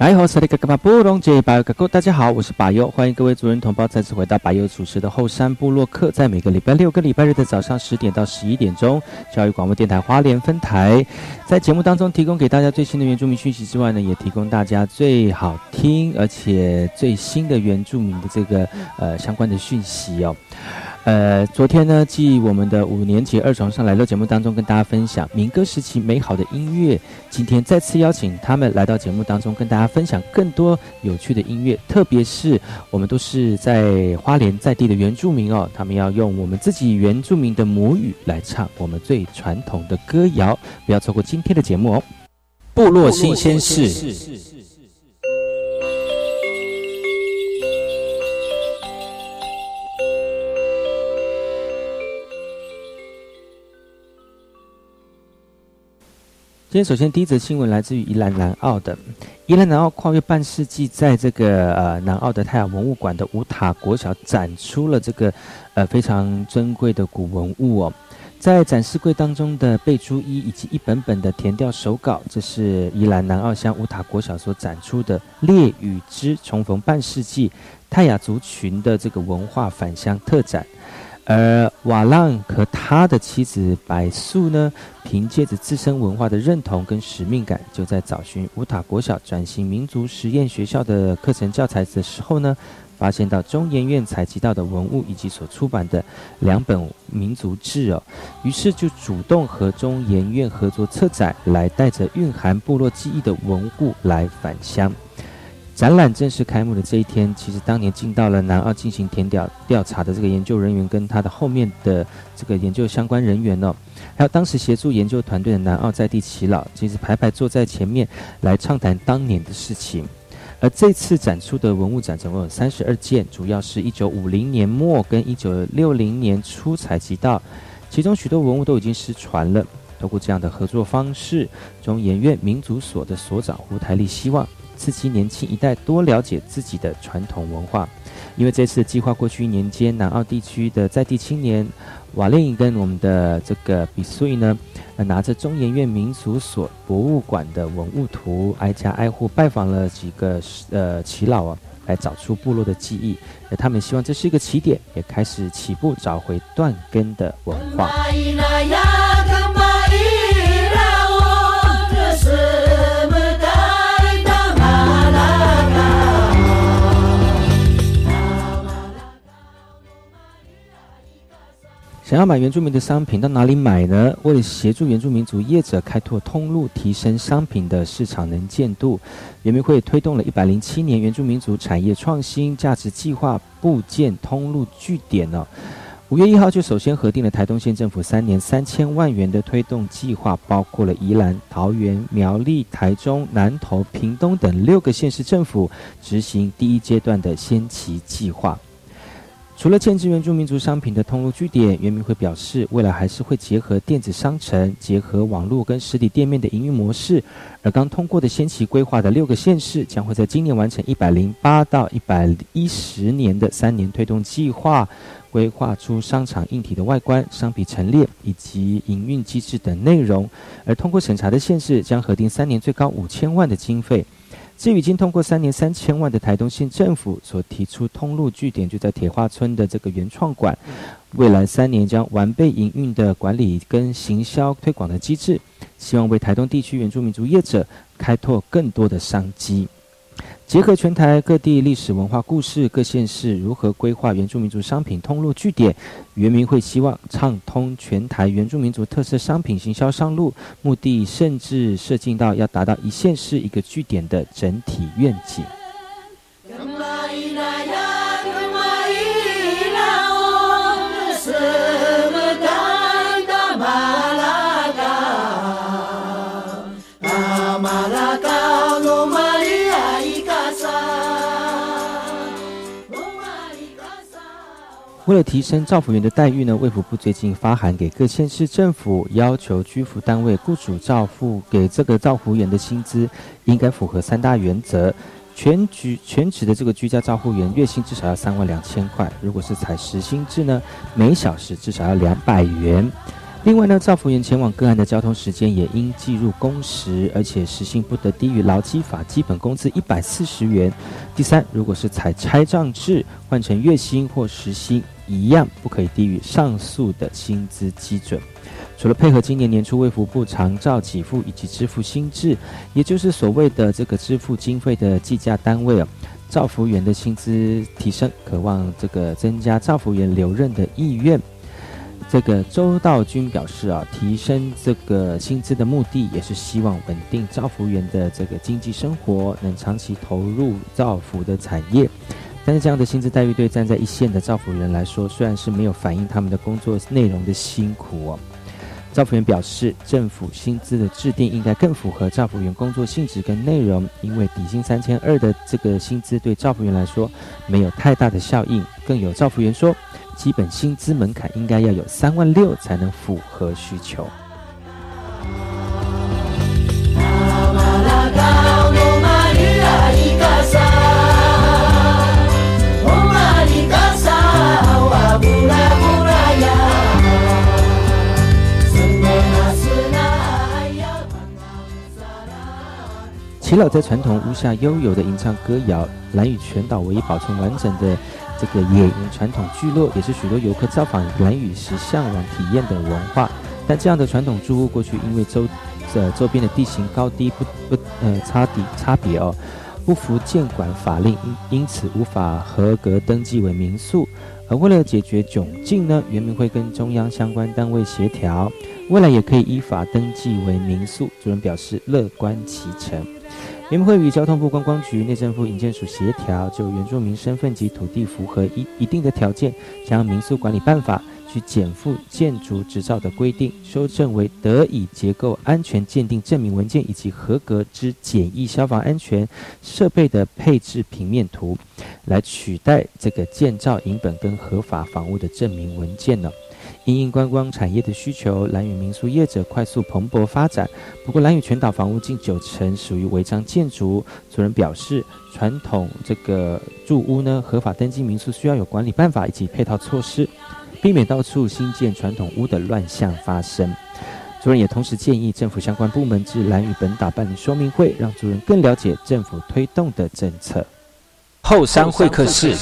来好，萨利格格巴布隆杰巴尤格大家好，我是巴尤，欢迎各位族人同胞再次回到巴尤主持的后山部落客，在每个礼拜六跟礼拜日的早上十点到十一点钟，教育广播电台花莲分台，在节目当中提供给大家最新的原住民讯息之外呢，也提供大家最好听而且最新的原住民的这个呃相关的讯息哦。呃，昨天呢，继我们的五年级二重上来到节目当中，跟大家分享民歌时期美好的音乐。今天再次邀请他们来到节目当中，跟大家分享更多有趣的音乐。特别是我们都是在花莲在地的原住民哦，他们要用我们自己原住民的母语来唱我们最传统的歌谣。不要错过今天的节目哦，部落新鲜事。今天首先第一则新闻来自于宜兰南澳的宜兰南澳跨越半世纪，在这个呃南澳的太阳文物馆的五塔国小展出了这个呃非常珍贵的古文物哦，在展示柜当中的贝珠衣以及一本本的填调手稿，这是宜兰南澳乡五塔国小所展出的烈与之重逢半世纪泰雅族群的这个文化返乡特展。而瓦浪和他的妻子白素呢，凭借着自身文化的认同跟使命感，就在找寻乌塔国小转型民族实验学校的课程教材的时候呢，发现到中研院采集到的文物以及所出版的两本民族志哦，于是就主动和中研院合作策展，来带着蕴含部落记忆的文物来返乡。展览正式开幕的这一天，其实当年进到了南澳进行填调调查的这个研究人员，跟他的后面的这个研究相关人员呢，还有当时协助研究团队的南澳在地耆老，其实排排坐在前面来畅谈当年的事情。而这次展出的文物展总共有三十二件，主要是一九五零年末跟一九六零年初采集到，其中许多文物都已经失传了。透过这样的合作方式，中研院民族所的所长胡台丽希望。刺激年轻一代多了解自己的传统文化，因为这次计划过去一年间，南澳地区的在地青年瓦令跟我们的这个比穗呢，拿着中研院民族所博物馆的文物图，挨家挨户拜访了几个呃耆老啊，来找出部落的记忆。他们希望这是一个起点，也开始起步找回断根的文化。想要买原住民的商品，到哪里买呢？为了协助原住民族业者开拓通路，提升商品的市场能见度，原民会推动了一百零七年原住民族产业创新价值计划部件通路据点呢。五月一号就首先核定了台东县政府三年三千万元的推动计划，包括了宜兰、桃园、苗栗、台中、南投、屏东等六个县市政府执行第一阶段的先期计划。除了建制原住民族商品的通路据点，原民会表示，未来还是会结合电子商城、结合网络跟实体店面的营运模式。而刚通过的先期规划的六个县市，将会在今年完成一百零八到一百一十年的三年推动计划，规划出商场硬体的外观、商品陈列以及营运机制等内容。而通过审查的县市，将核定三年最高五千万的经费。至于已经通过三年三千万的台东县政府所提出通路据点，就在铁花村的这个原创馆，未来三年将完备营运的管理跟行销推广的机制，希望为台东地区原住民族业者开拓更多的商机。结合全台各地历史文化故事，各县市如何规划原住民族商品通路据点？原民会希望畅通全台原住民族特色商品行销商路，目的甚至设计到要达到一县市一个据点的整体愿景。为了提升造福员的待遇呢，卫福部最近发函给各县市政府，要求居服单位雇主照付给这个造福员的薪资，应该符合三大原则：全局全职的这个居家照护员月薪至少要三万两千块；如果是采实薪制呢，每小时至少要两百元。另外呢，造福员前往个案的交通时间也应计入工时，而且时薪不得低于劳基法基本工资一百四十元。第三，如果是采拆账制，换成月薪或时薪。一样不可以低于上述的薪资基准。除了配合今年年初卫福部长照给付以及支付薪制，也就是所谓的这个支付经费的计价单位啊，造福员的薪资提升，渴望这个增加造福员留任的意愿。这个周道军表示啊，提升这个薪资的目的也是希望稳定造福员的这个经济生活，能长期投入造福的产业。但是这样的薪资待遇对站在一线的造福人来说，虽然是没有反映他们的工作内容的辛苦哦。造福员表示，政府薪资的制定应该更符合造福员工作性质跟内容，因为底薪三千二的这个薪资对造福员来说没有太大的效应。更有造福员说，基本薪资门槛应该要有三万六才能符合需求。齐老在传统屋下悠游的吟唱歌谣，兰屿全岛唯一保存完整的这个野营传统聚落，也是许多游客造访兰屿时向往体验的文化。但这样的传统住屋过去因为周呃周边的地形高低不不呃差底差别哦，不符建管法令，因因此无法合格登记为民宿。而为了解决窘境呢，原民会跟中央相关单位协调，未来也可以依法登记为民宿。主任表示乐观其成。原民会与交通部观光局、内政部营建署协调，就原住民身份及土地符合一一定的条件，将民宿管理办法去减负建筑执照的规定，修正为得以结构安全鉴定证明文件以及合格之简易消防安全设备的配置平面图，来取代这个建造营本跟合法房屋的证明文件呢。因观光产业的需求，蓝屿民宿业者快速蓬勃发展。不过，蓝屿全岛房屋近九成属于违章建筑。主人表示，传统这个住屋呢，合法登记民宿需要有管理办法以及配套措施，避免到处新建传统屋的乱象发生。主人也同时建议政府相关部门至蓝屿本岛办理说明会，让主人更了解政府推动的政策。后山会客室。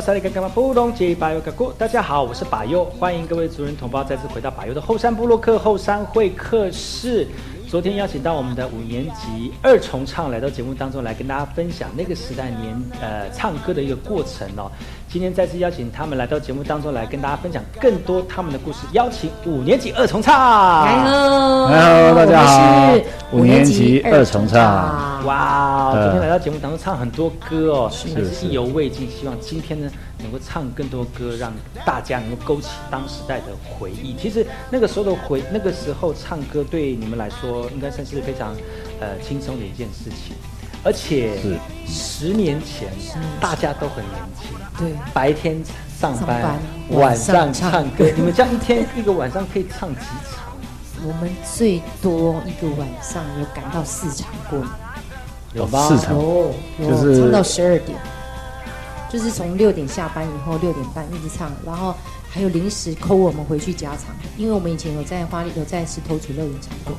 萨利干干嘛布隆吉巴尤嘎古，大家好，我是巴尤，欢迎各位族人同胞再次回到巴尤的后山部落克后山会客室。昨天邀请到我们的五年级二重唱来到节目当中来跟大家分享那个时代年呃唱歌的一个过程哦。今天再次邀请他们来到节目当中来跟大家分享更多他们的故事，邀请五年级二重唱。来喽 Hello，大家好我是五年级二重唱哇，呃昨天来到节目当中唱很多歌哦，是真是意犹未尽。希望今天呢能够唱更多歌，让大家能够勾起当时代的回忆。其实那个时候的回，那个时候唱歌对你们来说应该算是非常呃轻松的一件事情，而且是十年前大家都很年轻，对，白天上班，上班晚晚上上唱歌。你们这样一天一个晚上可以唱几场？我们最多一个晚上有赶到四场过，有吗？四场有有就是唱到十二点，就是从六点下班以后六点半一直唱，然后还有临时扣我们回去加场，因为我们以前有在花里有在石头组乐园唱过，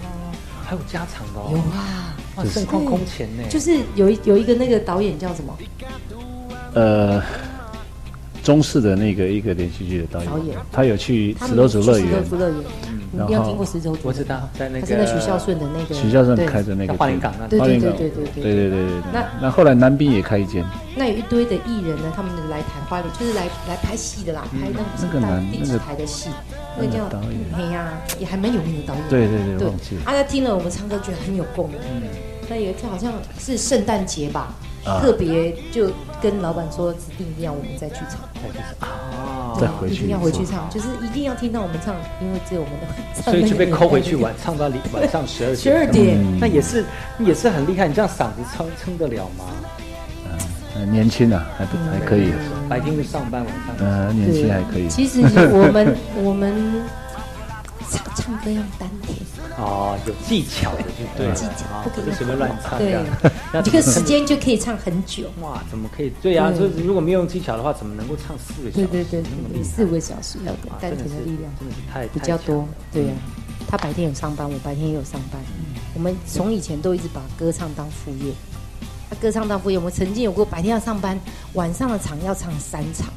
还有加场的哦。有啊，哇，盛况空前呢。就是有一有一个那个导演叫什么呃，中式的那个一个连续剧的导演，导演他有去他石头组乐去石头园，组乐园，你一定要听过石头组，我知道，在那个他是那徐孝顺的那个许孝顺对开的那个花莲港那对花莲港对对对对对对对对那那后来南滨也开一间，那有一堆的艺人呢，他们来台花莲，就是来来拍戏的啦，拍那那个个第几男那个台的戏，那个叫那个导演哎呀，也还蛮有名的导演。对对对，对忘记他听了我们唱歌，觉得很有共鸣。那有一次好像是圣诞节吧，啊特别就跟老板说，指定一定要我们再去唱，哦，再回去一定要回去唱，就是一定要听到我们唱，因为只有我们的 唱所以就被扣回去玩晚唱到里晚上十二点。十二点。嗯那也是也是很厉害，你这样嗓子撑撑得了吗？呃年轻啊，还不还可以，白天会上班，晚上呃，年轻还可以，其实我们 我们唱唱歌要丹田，哦，有技巧的就对了，技巧啊不可以随便乱唱对样。那 这个时间就可以唱很久。哇，怎么可以？对呀，对就是如果没有用技巧的话，怎么能够唱四个小时？对对对四五个小时要哇丹田的力量真的是太比较多。对呀、他白天有上班，我白天也有上班。我们从以前都一直把歌唱当副业。他歌唱到副业，我们曾经有过白天要上班，晚上的场要唱三场，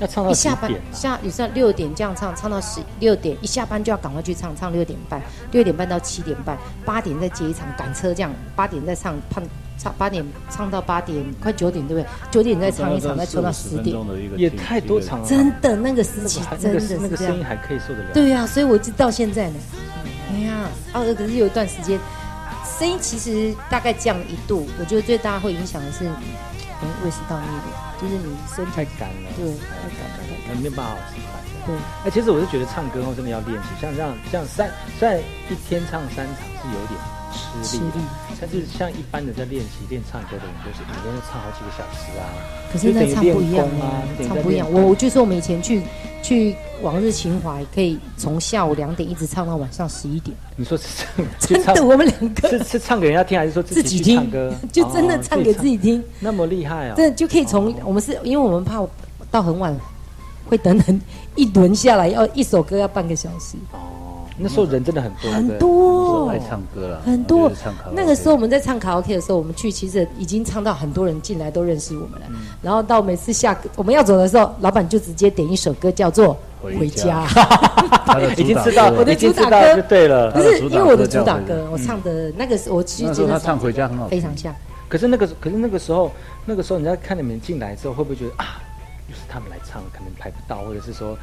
要唱到几一下班？下有时候六点这样唱，唱到十六点，一下班就要赶快去唱，唱六点半，六点半到七点半，八点再接一场赶车这样，八点再唱，唱唱八点唱到八点快九点对不对？九点再唱一场，再唱到十点，也太多场了，真的那个时期真的个那个声音。还可以受得了。对呀、所以我直到现在呢。哎呀，啊，可是有一段时间，声音其实大概降一度，我觉得最大会影响的是，嗯，胃食道逆流，就是你身体太干了，对太干了，太干了。没办法好吃饭。对，哎，其实我是觉得唱歌后真的要练习，像这样像三虽然一天唱三场是有点但是像一般的在练习练唱歌的人，就是每天都唱好几个小时啊。可是那唱不一样啊唱不一样。我我就说我们以前去去往日情怀，可以从下午两点一直唱到晚上十一点，你说是唱，真的，我们两个是是唱给人家听，还是说自己听唱歌？，就真的哦唱给自己听，那么厉害啊！真的就可以从我们是因为我们怕到很晚会等等一轮下来要一首歌要半个小时，哦，那时候人真的很多，很多爱唱歌了，很多那个时候我们在唱卡拉 OK 的时候，我们去其实已经唱到很多人进来都认识我们了。嗯。然后到每次下我们要走的时候，老板就直接点一首歌叫做《回回家。已经知道，我的主打歌。就对了不。是因为我的主打歌，我唱的那个是我其实真的嗓子回家很好听。非常像。可是那个，可是那个时候，那个时候，人家看你们进来之后，会不会觉得啊，又是他们来唱，可能排不到，或者是说，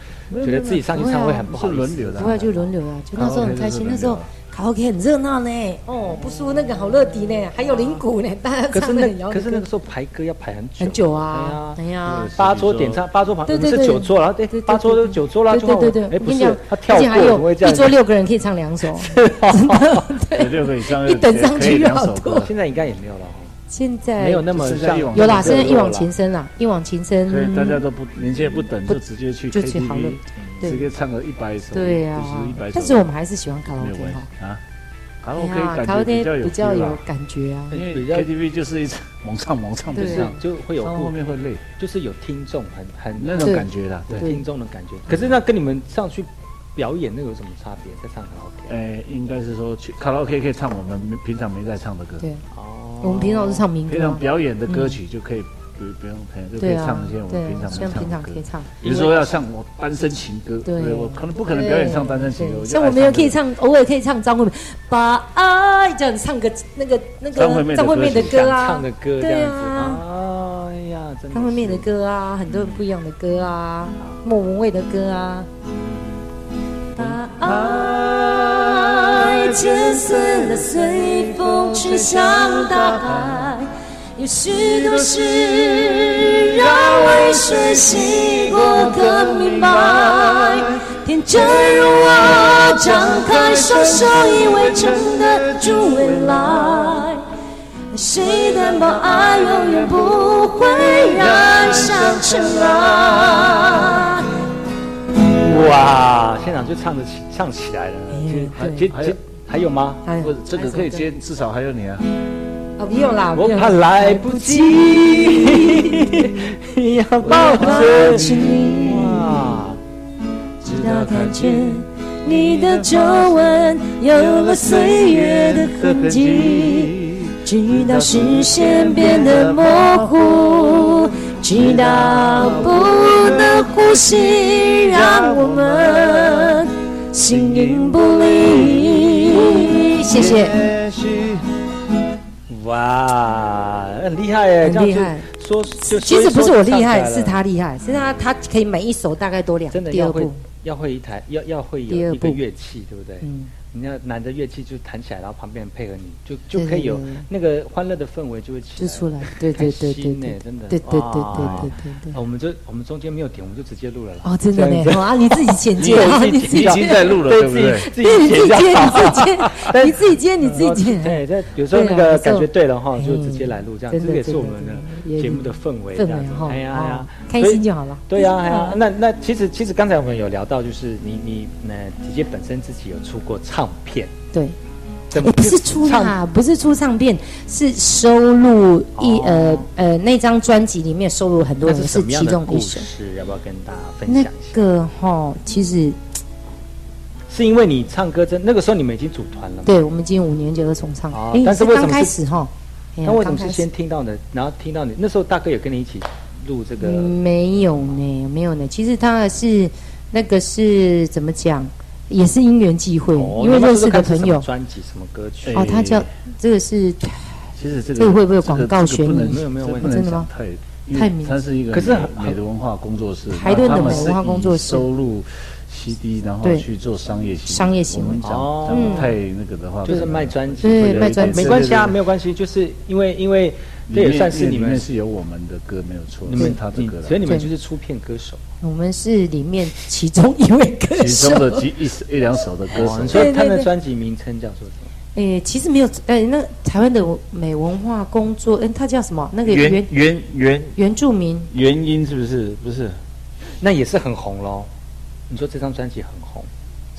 觉得自己上去唱会很不好意思？是轮流的不会就轮流啊，就那时候很开心。那时候卡拉 OK 很热闹呢，哦，不输那个好乐迪呢，还有铃鼓呢，大家可是唱的很摇那可是那个时候排歌要排很久，很久啊，哎呀。八桌点唱，八桌旁我们对。对对是九桌，然后哎对对八桌都九桌啦，就对对对。对，哎不是他跳过，还？有一桌六个人可以唱两首，对。六个以上一等上去两好多。首歌，现在应该也没有了。哦，现在没有那么像有啦，现在一往情深啦，一往情深，所以大家都不年轻也不等，就直接去就去好乐 KTV，对。直接唱个一百首，对呀就是一百首，但是我们还是喜欢卡拉 OK 啊。卡拉哎 OK 感卡拉觉比 OK 较有比较有感觉啊，因为比较 KTV 就是一场猛唱猛唱不对。唱，就会有后面会累，就是有听众很很那种感觉啦。对，对。听众的感觉。可是那跟你们上去表演那个有什么差别？在唱卡拉 OK？哎，应该是说去卡拉 OK 可以唱我们平常没在唱的歌，对，哦，我们平常是唱民平常表演的歌曲就可以不不用陪，就可以唱一些我，们平，常像平常可以。唱，比如说要唱我单身情歌，对我可能不可能表演唱单身情歌，像我们也可以唱，偶尔可以唱张惠妹，把爱这样唱个那个那个张惠妹的歌啊，唱的歌这样子。对啊哎呀，张惠妹的歌啊，很多不一样的歌啊，莫文蔚的歌啊。把爱剪碎了，随风吹向大海。有许多事让泪水洗过更明白。天真如我，张开双手，以为撑得住未来。谁担保爱永远不会染上尘埃？哇，现场就唱得起唱起来了。其实还有吗？还有不这个可以接，至少还有你啊。哦，不用啦，我怕来不及，要抱着你，直到看见你的皱纹有了岁月的痕迹，直到视线变得模糊，直到不能呼吸，让我们形影不离。谢谢，哇，很厉害耶，很厉害。说就其实不是我厉害，是他厉害，是他他可以每一首大概多两真的要会第二步，要会一台，要要会一个乐器，对不对？嗯。你要拿着乐器就弹起来，然后旁边人配合你，就就可以有那个欢乐的氛围就会起来，就出来，对对对对真的，对对对对对对。我们就我们中间没有点，我们就直接录了啦。哦，真的呢，哦啊，你自己剪接啊，你自己你已经在录了，对不对？自对，你自己接，就好你自己接，你自己接，你自己剪。对，这有时候那个感觉对了哈，就嗯直接来录这样，这个也是我们的节目的氛围，这样子哈，哎呀哎呀哦，开心就好了。对呀，哎呀嗯，那那其实其实刚才我们有聊到，就是你你那姐姐本身自己有出过唱片，对，怎么哎，不是出唱啦，不是出唱片，是收录一哦呃呃那张专辑里面收录很多人，是其中一首。事？要不要跟大家分享一下？个哈，其实是因为你唱歌真那个时候你们已经组团了吗？对我们已经五年级儿重唱哦，但是为什么是开始哈？那为什么是先听到的，然后听到你那时候大哥有跟你一起录这个？嗯没有呢，没有呢。其实他是那个是怎么讲，也是因缘际会，哦因为认识的朋友。专辑什么歌曲？哦，他叫这个是其实这个这个会不会广告这个不能没有没有问题真的吗？太太明它是一个可是很美的文化工作室，台顿的美文化工作室。收入 CD，然后对。去做商业行为商业行为。我们讲哦。讲得太那个的话，就是可能卖专辑，卖专辑。没关系啊，对对对。没有关系，就是因为因为这里面也算是你们里面是有我们的歌没有错，你们他的歌啦。所以你们对就是出片歌手。我们是里面其中一位歌手。其中。的几一一两首的歌手，说他的对对。对专辑名称叫做什么？诶，其实没有，诶，那台湾的美文化工作，嗯，他叫什么？那个原原原原。原住民，原因是不是？不是？那也是很红喽。你说这张专辑很红，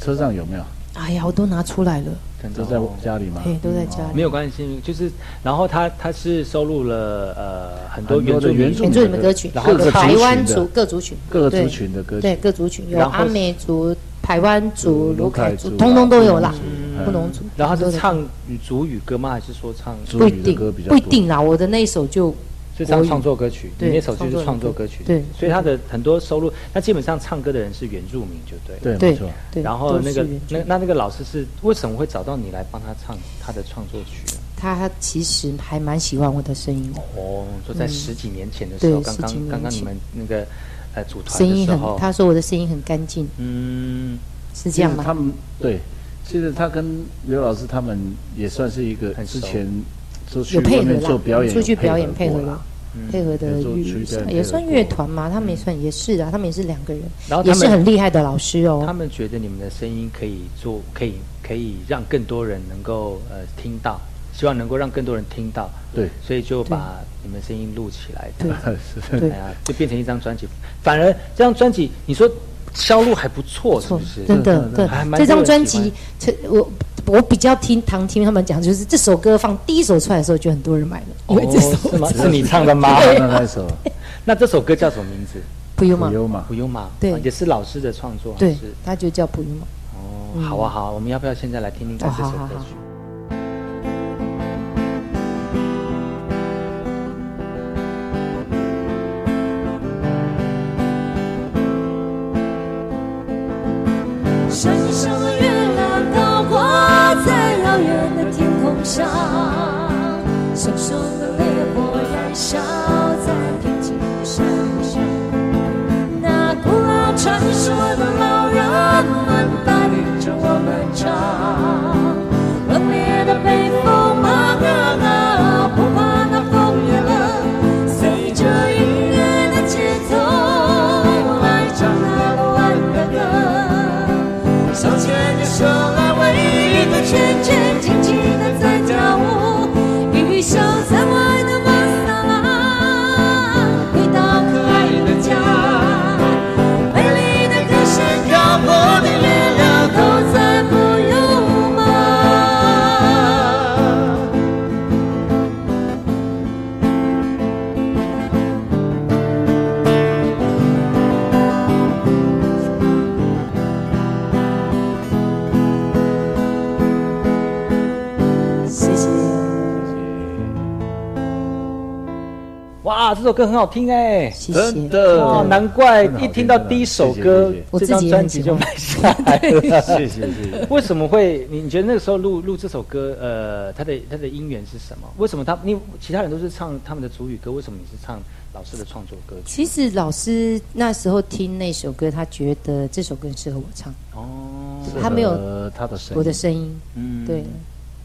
车上有没有？哎呀，我都拿出来了，都在哦家里吗？对，都在家里。没有关系，就是然后他他是收录了呃很多原住民的原住原住民歌曲，然后台湾族各族群，各族群的歌曲，对各族群有阿美族、台湾族、卢凯族，通通都有啦，嗯布农族。然后是唱语族语歌吗？还是说唱不一定歌比较不一定啦，我的那一首就是唱创作歌曲？你那首就是创作歌曲，对所以他的很多收入，那基本上唱歌的人是原住民，就对。对，没错。然后那个那那那个老师是为什么会找到你来帮他唱他的创作曲呢？他其实还蛮喜欢我的声音的，哦，就在嗯十几年前的时候，刚刚刚刚你们那个呃组团声音很，的时候，他说我的声音很干净，嗯，是这样吗？他们对，其实他跟刘老师他们也算是一个很之前有配合啦表演，出去表演配合过啦。配合的也算乐团嘛，他们也算也是啊，他们也是两个人，也是很厉害的老师哦他。们觉得你们的声音可以做，可以可以让更多人能够呃听到，希望能够让更多人听到，对，所以就把你们声音录起来，对是 对哎呀，就变成一张专辑。反而这张专辑，你说销路还不错，是错不是？真的对这张专辑，这我我比较听唐听他们讲，就是这首歌放第一首出来的时候，就很多人买了，因为这首哦是吗？是你唱的吗？那那首那这首歌叫什么名字？不用嘛不，用嘛不，用嘛，对啊也是老师的创作，对，他就叫不用嘛。哦，好啊好啊，我们要不要现在来听听看这首哦好好好歌曲？熊熊的烈火燃烧在冰天雪上，那古老传说的老人们带着我们唱，猛烈的北风茫茫。首歌很好听哎。谢谢。真的哦，难怪一听到第一首歌我张专辑就买下来了。谢谢谢谢。为什么会？你你觉得那个时候录录这首歌，呃，它的它的因缘是什么？为什么他你其他人都是唱他们的主语歌，为什么你是唱老师的创作歌曲？其实老师那时候听那首歌，他觉得这首歌适合我唱，哦，他没有他的声音，我的声音嗯对，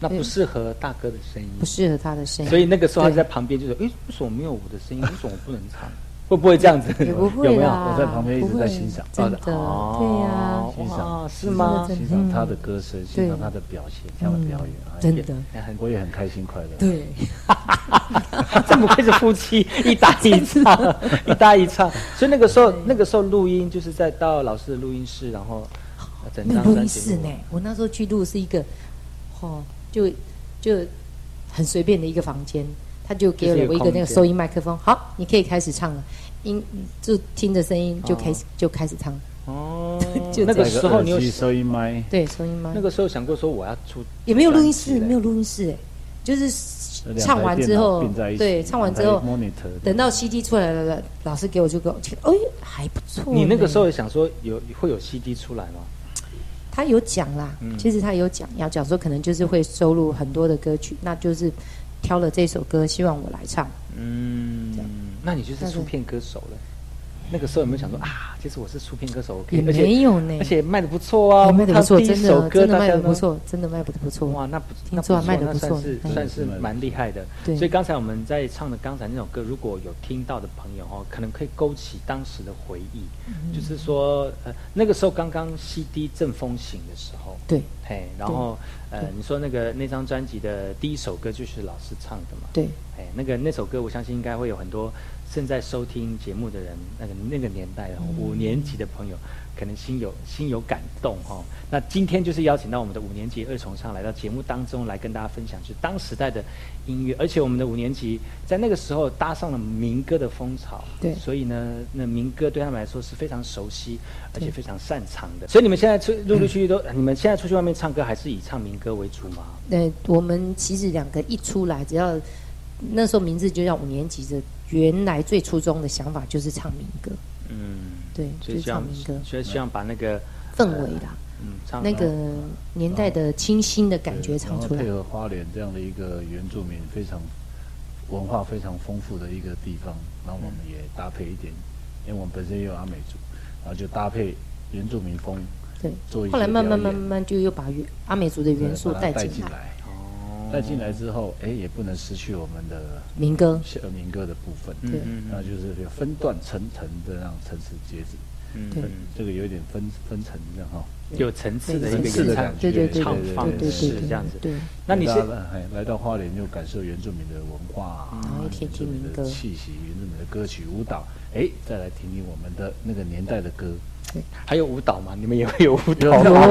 那不适合大哥的声音，不适合他的声音，所以那个时候他就在旁边就说：“哎，为什么没有我的声音？为什么我不能唱？会不会这样子？也不会有没有？我在旁边一直在欣赏。真的，哦对呀，欣赏哇是吗？欣赏他的歌声，欣赏他的表现，他的表演，哎真的，我也很开心快乐。对，这不愧是夫妻，一搭一唱，一搭一唱。所以那个时候，那个时候录音就是在到老师的录音室，然后录张专辑音室呢，我那时候去录是一个，哦，就就很随便的一个房间，他就给了我一个那个收音麦克风，好，你可以开始唱了，音就听着声音就开始就开始唱，哦，就那个时候你有收音麦，对，收音麦。那个时候想过说我要出也没有录音室，没有录音室，哎，就是唱完之后对，唱完之后等到 CD 出来了，老师给我就给我，哎，还不错。你那个时候也想说有会有 CD 出来吗？他有讲啦，嗯其实他有讲，要讲说可能就是会收录很多的歌曲，那就是挑了这首歌，希望我来唱。嗯，那你就是出片歌手了。那个时候有没有想说啊，其实我是出片歌手，也而且没有呢，而且卖的不错啊，卖的不错，他第一真首歌的真的卖的不错，真的卖的不错。哇，那不错说啊卖的不那算是算是蛮厉害的。对。所以刚才我们在唱的刚才那首歌，如果有听到的朋友哦，可能可以勾起当时的回忆。嗯。就是说，呃，那个时候刚刚 CD 正风行的时候，对。嘿，然后呃，你说那个那张专辑的第一首歌就是老师唱的嘛？对，哎，那个那首歌，我相信应该会有很多正在收听节目的人，那个那个年代五年级的朋友，可能心有心有感动哈、哦。那今天就是邀请到我们的五年级二重唱来到节目当中来跟大家分享，就是当时代的音乐，而且我们的五年级在那个时候搭上了民歌的风潮，对所以呢，那民歌对他们来说是非常熟悉而且非常擅长的。所以你们现在出陆陆续续都，你们现在出去外面唱歌还是以唱民歌为主吗？对，我们其实两个一出来，只要那时候名字就叫五年级的，原来最初衷的想法就是唱民歌，嗯，对，就是唱民歌所以希望把那个氛围啦，嗯唱那个年代的清新的感觉唱出来配。合花莲这样的一个原住民非常文化非常丰富的一个地方，然后我们也搭配一点，因为我们本身也有阿美族，然后就搭配原住民风，对做一些后来慢慢表演慢慢就又把元阿美族的元素带进来，进来。带进来之后，哎，也不能失去我们的民歌呃民歌的部分，对嗯那就是有分段层层的让层次节制，嗯。这个有点分分层这样哈。有层次的一个唱对对对唱对方对对式这样子。对，那你是来到哎来到花莲就感受原住民的文化，然后一天听民歌原住民的气息，原住民的歌曲舞蹈，哎，再来听听我们的那个年代的歌，还有舞蹈吗？你们也会有舞蹈有吗？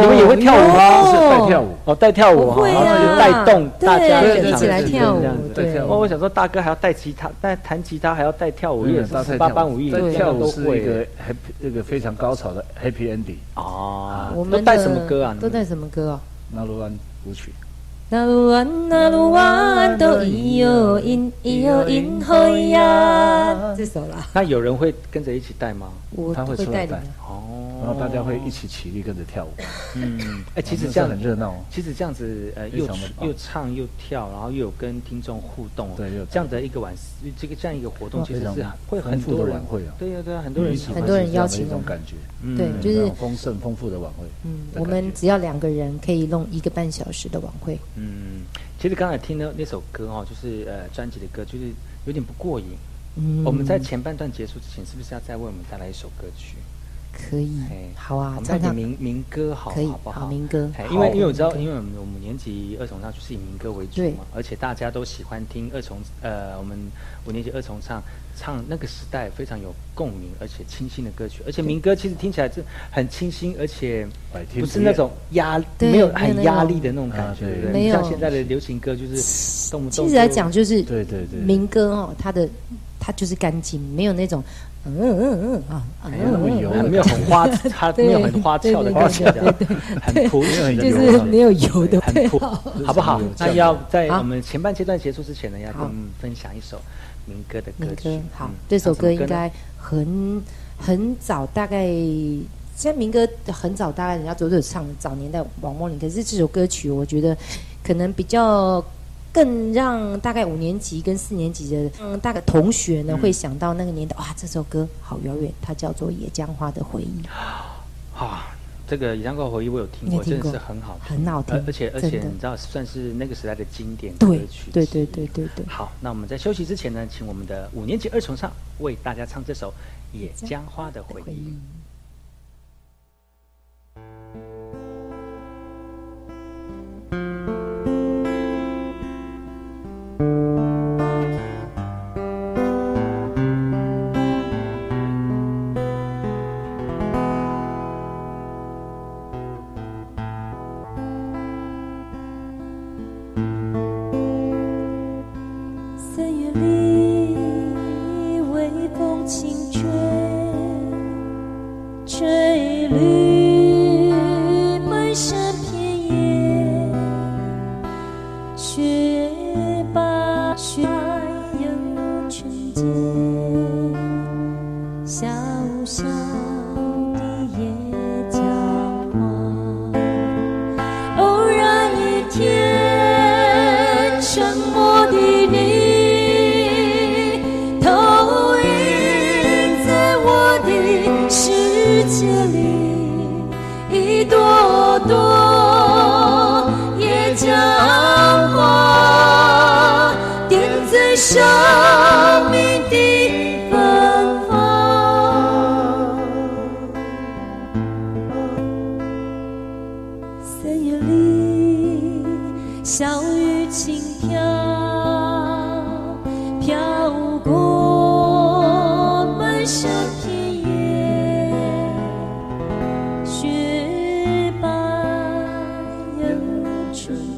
你们也会跳舞吗？有是带跳舞，哦，带跳舞哈，然后带动大家现场一起来跳舞这样子，对我想说大哥还要带吉他，带弹吉他还要带跳舞，也是十八般武艺，跳舞是一会个 happy 这个非常高潮的 happy ending，哦。我们都带什么歌啊？都带什么歌啊？那罗安舞曲。那鲁湾那鲁湾都咿哟因咿哟因吼呀，这首啦。那有人会跟着一起带吗？我他会出来带。的。哦，然后大家会一起起立跟着跳舞，嗯，哎，其实这样很热闹。其实这样子，呃，又又唱又跳，然后又有跟听众互动，对这样的一个晚，这个这样一个活动，其实是会很富多人的晚会啊。对呀对呀，很多人很多人邀请。我们一种感觉，嗯。对就是丰盛丰富的晚会。嗯，我们只要两个人可以弄一个半小时的晚会。嗯，其实刚才听的那首歌哦，就是呃专辑的歌，就是有点不过瘾。嗯，我们在前半段结束之前，是不是要再为我们带来一首歌曲？可以，好啊唱唱民民歌好，可以好不好？民歌，因为因为我知道，因为我们我们年级二重唱就是以民歌为主嘛，而且大家都喜欢听二重呃，我们五年级二重唱唱那个时代非常有共鸣而且清新的歌曲，而且民歌其实听起来是很清新，而且不是那种压没有很压力的那种感觉，啊对。对不对？没有像现在的流行歌就是动不动就其实来讲，就是对对对，民歌哦，它的它就是干净，没有那种嗯嗯嗯啊，嗯没有那么油没有很花，它没有很花俏的感觉，对很朴就是没有油的很朴，好不好？那要在我们前半阶段结束之前呢，要跟我们分享一首民歌的歌曲。好嗯，这首歌应该很很早，大概现在民歌很早，大概人家都有唱早年代王梦玲，可是这首歌曲我觉得可能比较。更让大概五年级跟四年级的嗯大概同学呢、嗯会想到那个年代哇，这首歌好遥远，它叫做《野姜花的回忆》，啊，这个《野江过回忆》我有听过，真的是很好听，很好听而而且而且你知道，算是那个时代的经典歌对曲。对对对。对对。好，那我们在休息之前呢，请我们的五年级二重唱为大家唱这首《野姜花的回忆》。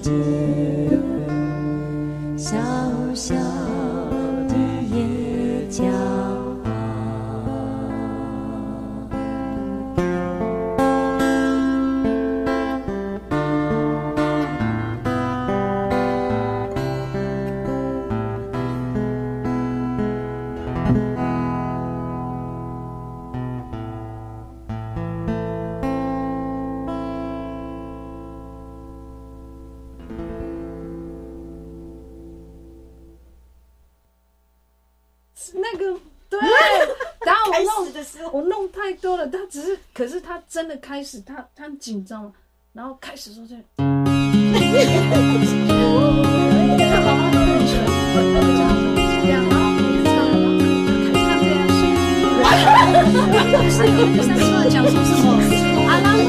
春开始，他他很紧张，然后开始说这，他好像很沉稳，这样这样，然后我就唱，然后他这样声音，是三说讲说什么？阿拉莫，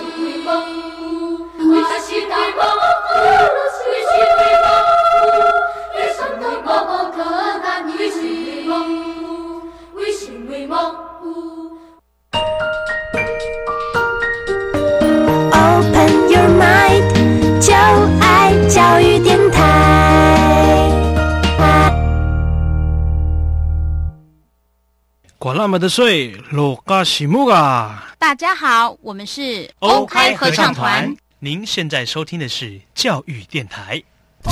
么的水，罗嘎西木啊！大家好，我们是欧开合唱团。您现在收听的是教育电台。我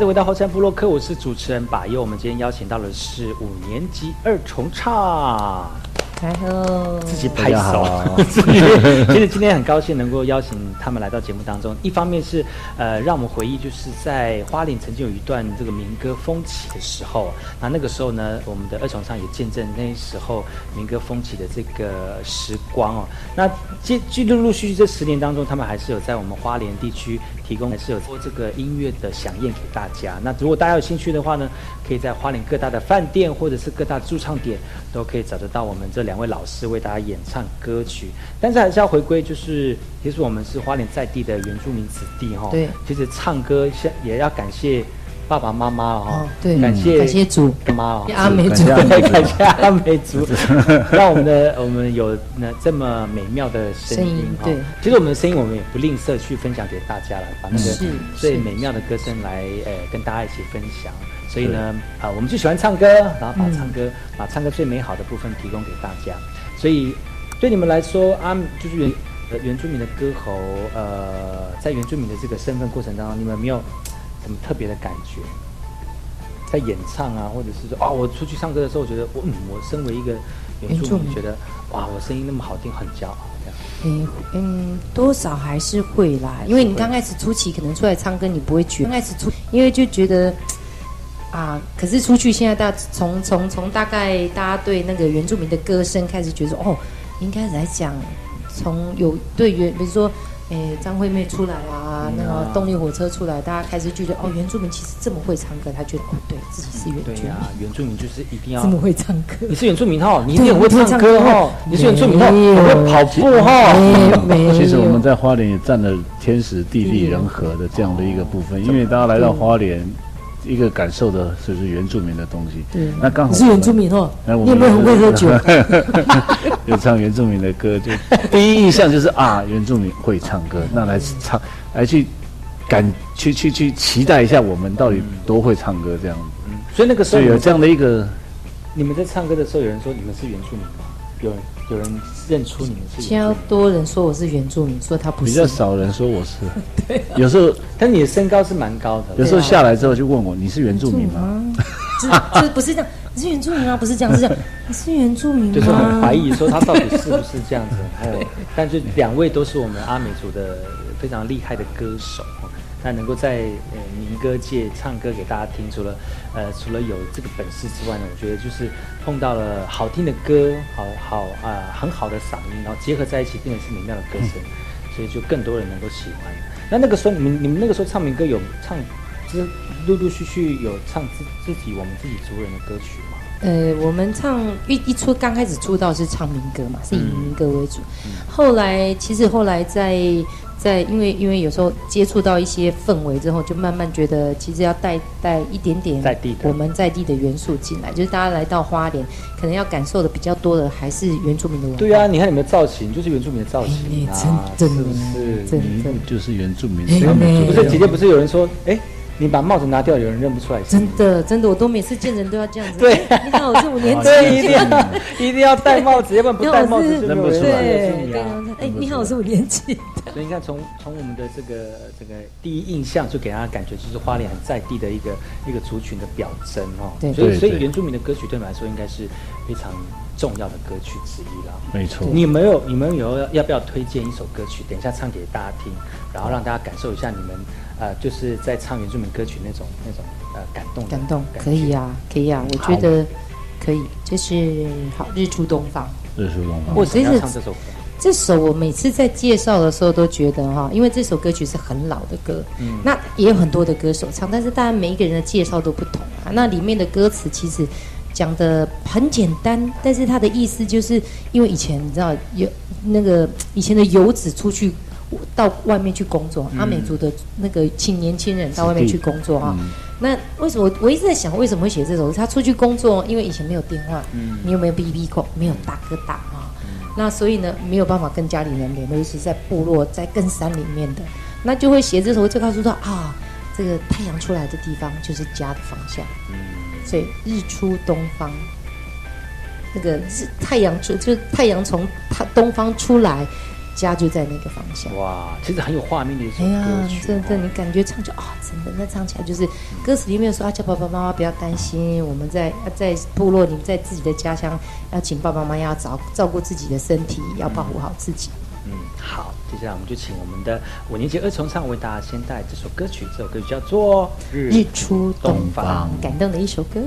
再次回到后山部落客，我是主持人把佑。我们今天邀请到的是五年级二重唱，还有自己拍手好。其实今天很高兴能够邀请他们来到节目当中，一方面是呃让我们回忆，就是在花莲曾经有一段这个民歌风起的时候，那那个时候呢，我们的二重唱也见证那时候民歌风起的这个时光哦。那接继陆陆续续这十年当中，他们还是有在我们花莲地区提供，还是有做这个音乐的响宴给大家。那如果大家有兴趣的话呢，可以在花莲各大的饭店或者是各大驻唱点都可以找得到我们这两位老师为大家演唱歌曲。但是还是要回归，就是其实我们是花莲在地的原住民子弟哈、对其实唱歌像也要感谢爸爸妈妈了哈、哦对。感谢感谢主。妈哦，阿美族。对感谢阿美族，让 我们的我们有那这么美妙的声音哈。对。其实我们的声音我们也不吝啬去分享给大家了，把那个最美妙的歌声来呃跟大家一起分享。所以呢，啊，我们就喜欢唱歌，然后把嗯唱歌、把唱歌最美好的部分提供给大家。所以对你们来说，啊，就是原呃原住民的歌喉，呃，在原住民的这个身份过程当中，你们有没有什么特别的感觉？在演唱啊，或者是说，啊，我出去唱歌的时候，我觉得我嗯，我身为一个原住民，觉得哇，我声音那么好听，很骄傲这样。嗯嗯，多少还是会啦，因为你刚开始初期可能出来唱歌，你不会觉得，刚开始出，因为就觉得啊，可是出去现在大从从从大概大家对那个原住民的歌声开始觉得哦，应该来讲，从有对原比如说。诶，张惠妹出来啊，那个动力火车出来，大家开始觉得哦，原住民其实这么会唱歌，他觉得哦，对自己是原住民，对呀、原住民就是一定要这么会唱歌。你是原住民哦，你一定对很会唱歌哦，你是原住民哦，你会跑步哈。其实我们在花莲也占了天时地利人和的这样的一个部分，因为大家来到花莲，一个感受的就是原住民的东西。对那刚好你是原住民哦那我们你有没有很会喝酒 有唱原住民的歌，就 第一印象就是啊，原住民会唱歌，那来唱，来去感去去去期待一下我们到底多会唱歌这样子。所以那个时候有这样的一个你们在唱歌的时候，有人说你们是原住民吗？有人有人认出你们是比较多人说我是原住民，说他不是。比较少人说我是，有时候，但你的身高是蛮高的。有时候下来之后就问我，你是原住民吗？这这 不是这样，你是原住民吗？不是这样，是这样，你是原住民吗？就是很怀疑说他到底是不是这样子。哦，但是两位都是我们阿美族的非常厉害的歌手。那能够在呃民歌界唱歌给大家听，除了呃除了有这个本事之外呢，我觉得就是碰到了好听的歌，好好啊很好的嗓音，然后结合在一起变成是美妙的歌声，所以就更多人能够喜欢。那那个时候你们你们那个时候唱民歌有唱，就是陆陆续续有唱自自己我们自己族人的歌曲吗？呃，我们唱一一出刚开始出道是唱民歌嘛，是以民歌为主。后来其实后来在在因为因为有时候接触到一些氛围之后，就慢慢觉得其实要带带一点点在地我们在地的元素进来，就是大家来到花莲，可能要感受的比较多的还是原住民的文化。对啊，你看你们的造型就是原住民的造型啊，真是不是？真真就是原住民的。不是姐姐不是有人说，哎。你把帽子拿掉，有人认不出来。真的，真的，我都每次见人都要这样子。对，你看我是五年级，对，一定要一定要戴帽子，要不然不戴帽子就认不出来是你啊。哎，你好，我是五年级。所以你看，从从我们的这个这个第一印象，就给大家感觉就是花莲很在地的一个一个族群的表征哦。对，所以所以原住民的歌曲对你们来说，应该是非常重要的歌曲之一啦。没错。你们有你们有要不要推荐一首歌曲？等一下唱给大家听，然后让大家感受一下你们。呃，就是在唱原住民歌曲那种那种呃感动，感动可以啊，可以啊，我觉得可以，就是好日出东方，日出东方，我其实唱这首歌，这首我每次在介绍的时候都觉得哈，因为这首歌曲是很老的歌，嗯，那也有很多的歌手唱，但是大家每一个人的介绍都不同啊，那里面的歌词其实讲的很简单，但是它的意思就是因为以前你知道有那个以前的游子出去。到外面去工作，阿美族的那个请年轻人到外面去工作啊。那为什么我一直在想，为什么会写这首？他出去工作，因为以前没有电话，你有没有 B B 扣？没有大哥大啊。那所以呢，没有办法跟家里人联络，尤其在部落，在更山里面的，那就会写这首，就告诉他啊，这个太阳出来的地方就是家的方向。所以日出东方，那个日太阳出，就是太阳从它东方出来。家就在那个方向。哇，其实很有画面的一首歌曲。真的，你感觉唱就啊，真的，那唱起来就是歌词里面说啊，叫爸爸妈妈不要担心，我们在在部落，你们在自己的家乡，要请爸爸妈妈要照照顾自己的身体，要保护好自己。嗯，好，接下来我们就请我们的五年级二重唱为大家先带这首歌曲，这首歌曲叫做《日出东方》，感动的一首歌。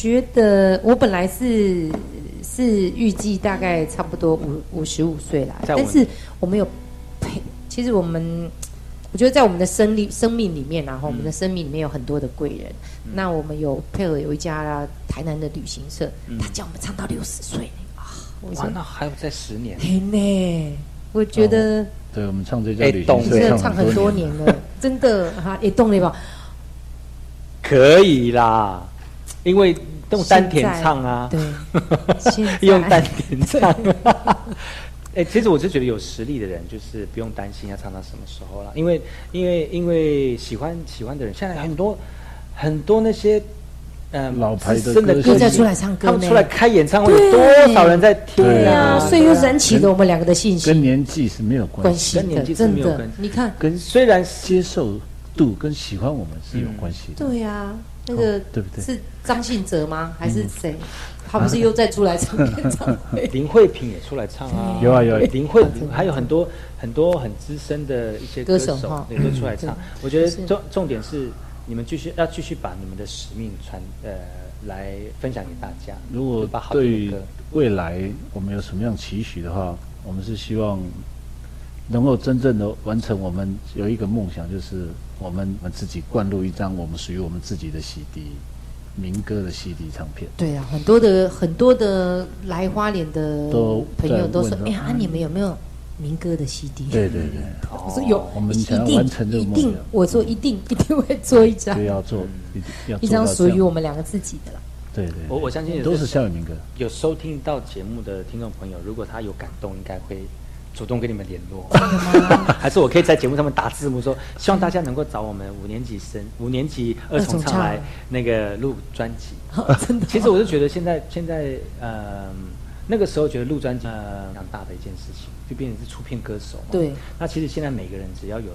觉得我本来是是预计大概差不多五五十五岁啦，但是我们有配，其实我们我觉得在我们的生命生命里面啊，然后我们的生命里面有很多的贵人。那我们有配合有一家台南的旅行社，他叫我们唱到六十岁啊，我哇，说那还有在十年。嘿呢，我觉得对我们唱这家旅行社真的唱很多年年了，真的哈也动了吧？可以啦，因为用丹田唱啊，对，用丹田唱。哎、其实我是觉得有实力的人，就是不用担心要唱到什么时候了，因为因为因为喜欢喜欢的人，现在很多很多那些嗯老牌的歌在出来唱歌他们出来开演唱会，有多少人在听对啊？啊，所以又燃起了我们两个的信心。跟年纪是没有关关系，的，跟年纪是真的没有关系。你看，跟虽然接受度跟喜欢我们是有关系的。对呀，那个哦对不对是张信哲吗？还是谁？他不是又再出来唱演唱会？林慧萍也出来唱啊，有啊有啊林慧萍还有很多很多很资深的一些歌手也都出来唱嗯。我觉得重重点是你们继续要继续把你们的使命传呃来分享给大家。如果把好对于，未来我们有什么样期许的话，我们是希望能够真正的完成我们有一个梦想，就是我们我们自己灌录一张我们属于我们自己的 CD，民歌的 CD 唱片。对啊，很多的很多的来花莲的都朋友都说在：“问哎呀，啊你们有没有民歌的 CD？” 对对对，我说有，我们一想要定完成这个一定，，我说一定 一定会做一张就，要做一定要一张属于我们两个自己的啦。对对，我我相信也都是校园民歌。有收听到节目的听众朋友，如果他有感动，应该会主动跟你们联络。还是我可以在节目上面打字幕说，希望大家能够找我们五年级生、五年级二重唱来那个录专辑。真的，其实我是觉得现在现在呃那个时候觉得录专辑呃非常大的一件事情，就变成是出片歌手嘛。对。那其实现在每个人只要有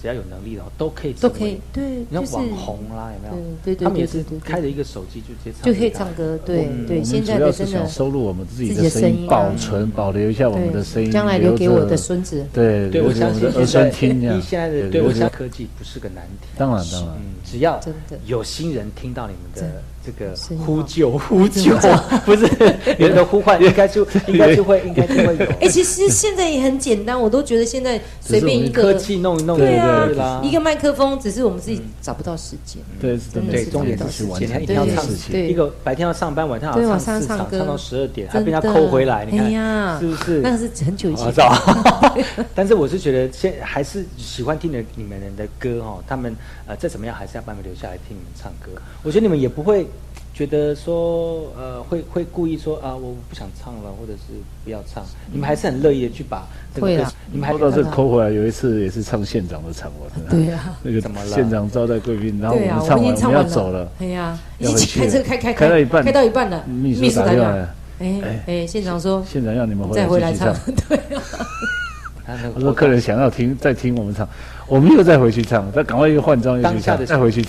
只要有能力的话，都可以都可以成为对就是你看网红啦，有没有？对对对他们也是开着一个手机就直接唱就可以唱歌，对嗯对，我们现在主要是的真的想收录我们自己的声音，保存保留一下我们的声音，将来留给我的孙子。对，对，我相信留给儿孙听这样。现在的我相信科技不是个难题。当然当然嗯，只要真的有心人听到你们的这个呼救 呼救，不是人的呼唤，应该就 应该就会应该就会有。哎，其实现在也很简单，我都觉得现在随便一个科技弄一弄，对啊一个麦克风，只是我们自己找不到时间。对对，真的是重点找不到时间是前天一对定要唱一个白天要上班，晚上要唱唱歌。唱到十二点，还被人家的。扣回来，你哎看呀是不是？那个是很久以前。但是我是觉得现还是喜欢听的你们人的歌哦，他们呃再怎么样还是要慢慢留下来听你们唱歌。我觉得你们也不会觉得说呃会会故意说啊我不想唱了，或者是不要唱，你们还是很乐意的去把这个你们还说到这抠回来，有一次也是唱县长的场，我真的。对啊。那个怎么了？县长招待贵宾，然后我们唱完，已经唱我们要走了。哎呀，一起开车开开开到一半。开到一半了，秘书打打电话。哎哎，县长说县长要你们回再回来唱。唱。对啊，我说客人想要听，再听我们唱，我们又再回去唱，再赶快又换装又去唱，再回去。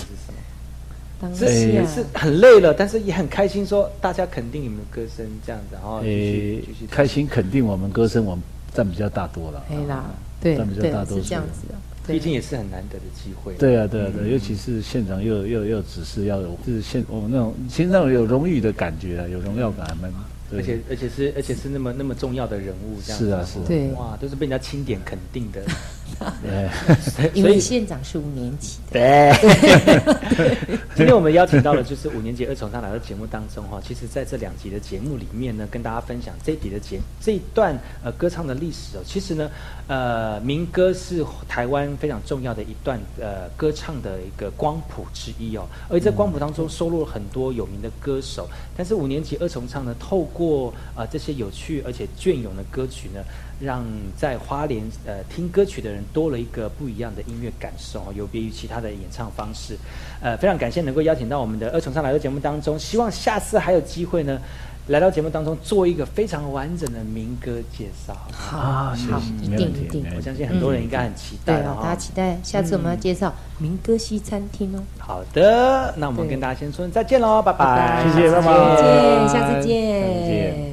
当是下也是很累了，但是也很开心，说大家肯定你们的歌声这样子，然后继续诶继续，开心肯定我们歌声，我们占比较大多了。哎啦，对占比较大多数是这样子的，毕竟也是很难得的机会。对啊，对啊，对尤其是现场又又又只是要有，就是现我们那种其实那种有荣誉的感觉啊，有荣耀感，还蛮。而且而且是而且是那么那么重要的人物，这样子是啊是啊对哇，都是被人家钦点肯定的。对因为县长是五年级的，对，今天我们邀请到的就是五年级二重唱来到节目当中哈。其实，在这两集的节目里面呢，跟大家分享这一集的节这一段呃歌唱的历史哦。其实呢，呃，民歌是台湾非常重要的一段呃歌唱的一个光谱之一哦。而在光谱当中收录了很多有名的歌手，但是五年级二重唱呢，透过呃这些有趣而且隽永的歌曲呢。让在花莲呃听歌曲的人多了一个不一样的音乐感受，有别于其他的演唱方式。呃，非常感谢能够邀请到我们的二重唱来到节目当中，希望下次还有机会呢，来到节目当中做一个非常完整的民歌介绍。好啊谢谢我相信很多人应该很期对啊，待了哈大家期待下次我们要介绍民歌西餐厅哦，好的，那我们跟大家先说再见喽，拜拜，拜谢谢拜拜。下次见，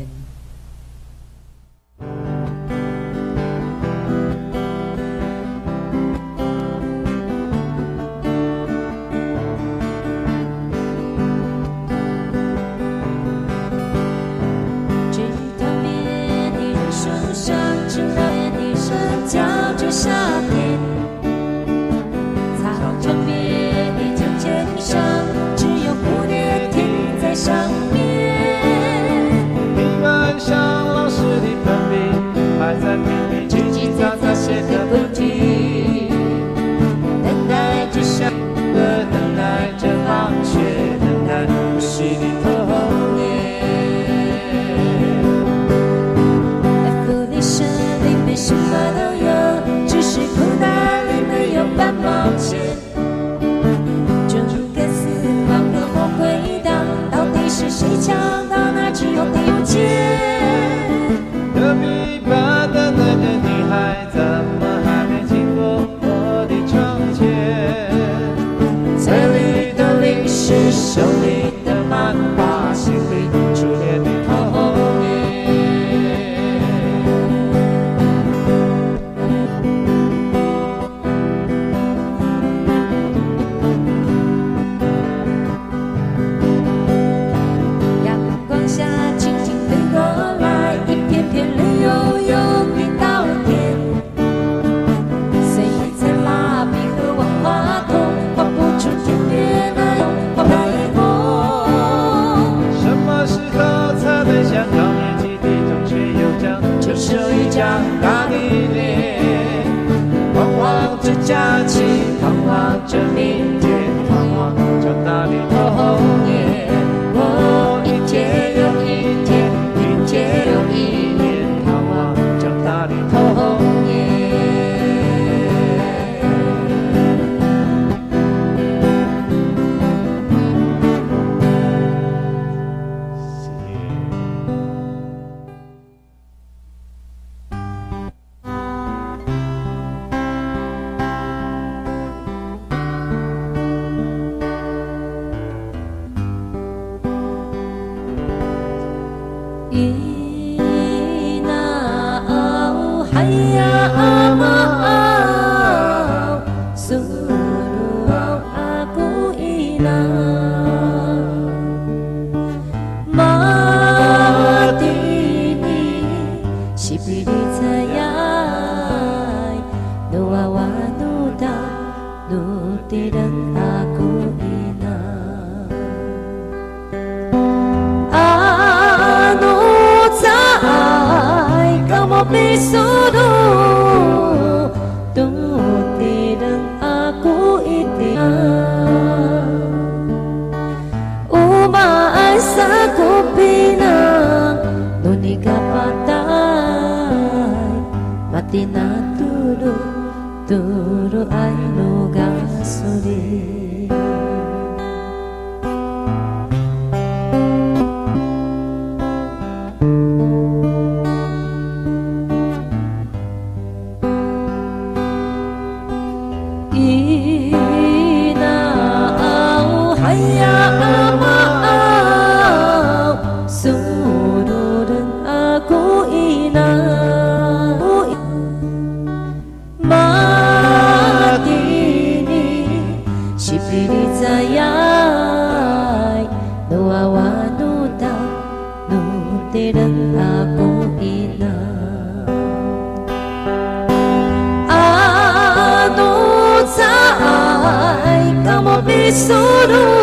solo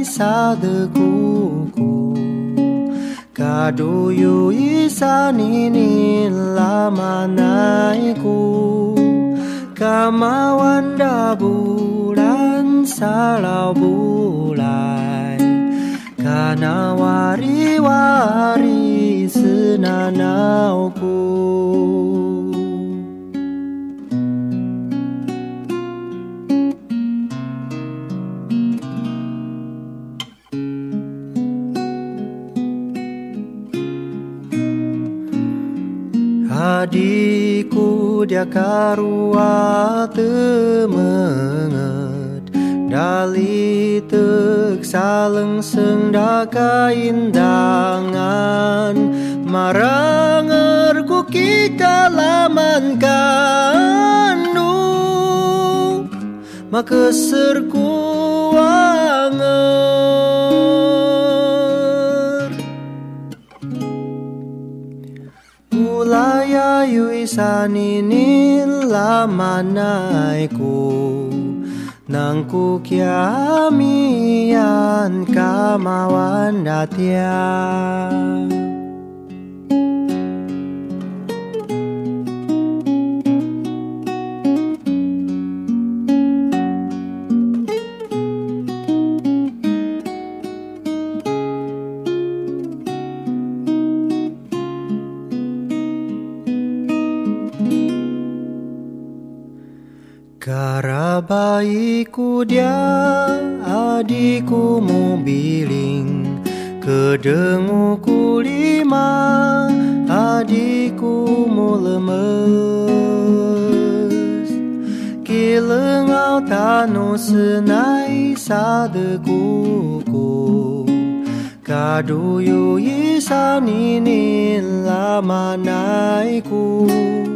いさでここかどよいさににらまないこ Kamawan dabulan salau bulai. Kana wari-wari adikku dia karua temengat Dali tek saleng sendaka indangan. Marangerku kita laman kandung Makeserku wangan tayo'y saninin lamanay ko Nang kukyamian kamawan datya Para bayiku dia adikku mobiling Kedenguku lima adikku mulemes. Kilengau tanu senai sadekuku kuku yu isa lama naiku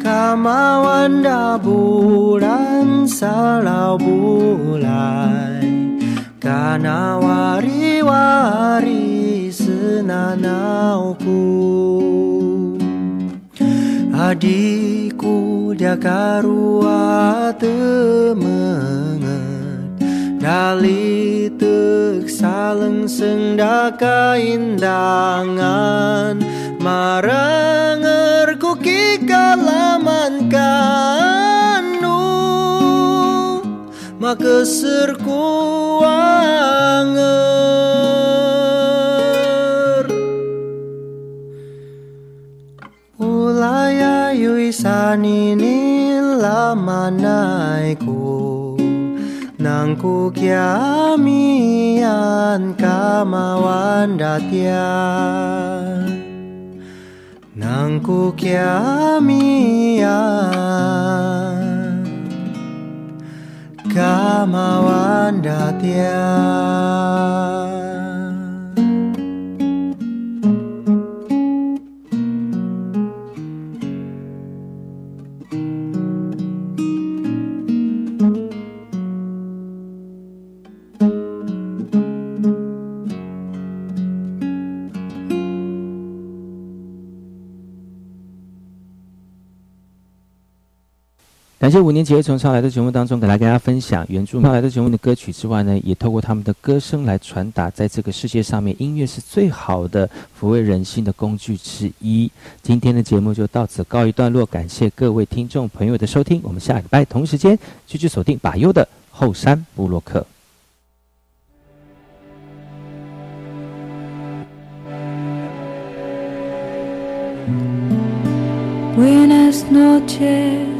lamanaiku Kamawanda bulan salau bulai. Kana wari-wari senanauku. Adikku dia karua temenget. Dali tek saleng sendaka indangan. Maranger ki kalaman kanu Makesir kuanger Ulaya yuisanini lamanaiku Nangku kiamian kamawan datian. Yang ku kiami Kamawan datia. 感谢五年级儿童唱来的节目当中，给大家分享原著唱来的节目的歌曲之外呢，也透过他们的歌声来传达，在这个世界上面，音乐是最好的抚慰人心的工具之一。今天的节目就到此告一段落，感谢各位听众朋友的收听，我们下礼拜同时间继续锁定把优的后山部落客。Buenas noches,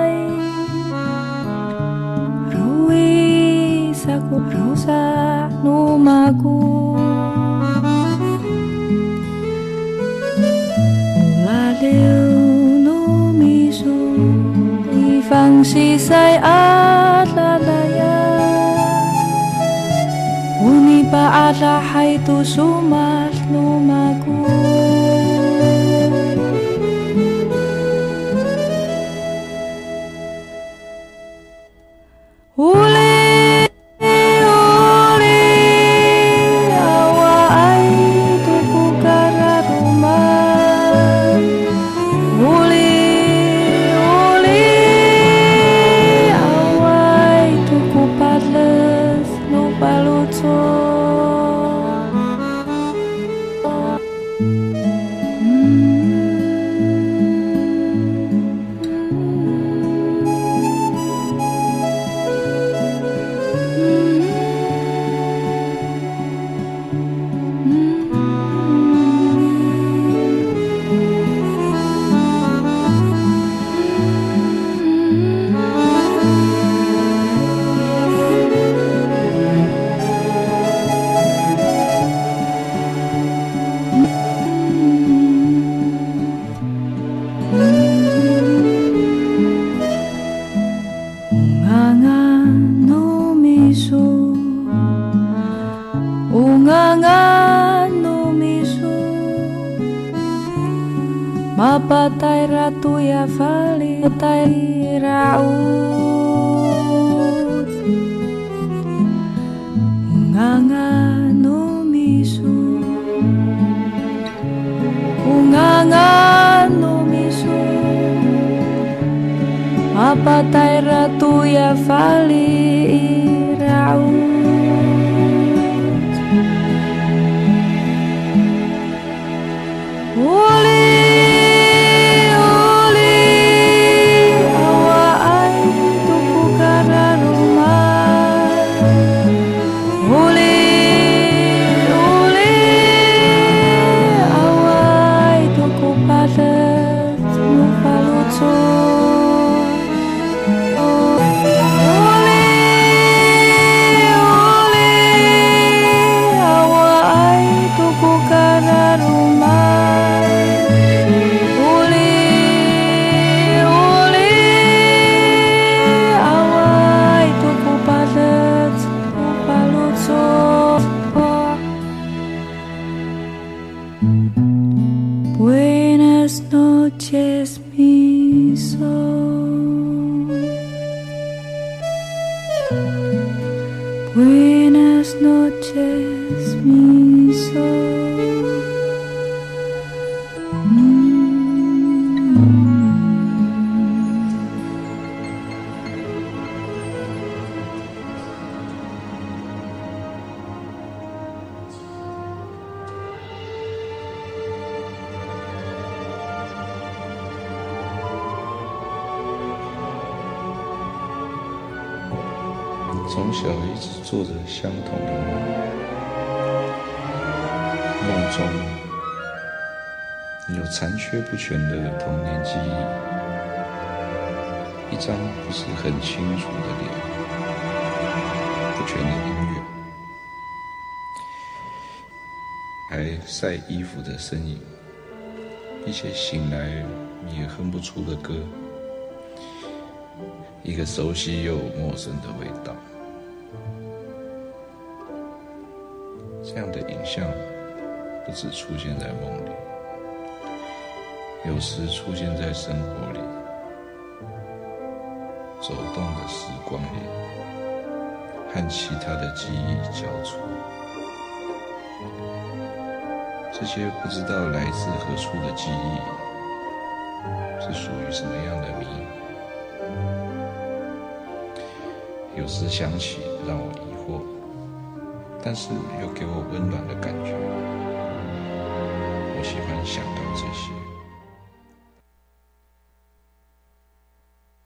casa no mago. Mulaleu no miso, ifang sisay a lalaya. Unipa at lahay tusumal no mago. Buenas noches, mi sol. Buenas noches, mi sol. 相同的梦，梦中有残缺不全的童年记忆，一张不是很清楚的脸，不全的音乐，还晒衣服的身影，一些醒来也哼不出的歌，一个熟悉又陌生的味道。这样的影像不止出现在梦里，有时出现在生活里，走动的时光里，和其他的记忆交错。这些不知道来自何处的记忆，是属于什么样的谜？有时想起，让我疑惑。但是又给我温暖的感觉。我喜欢想到这些。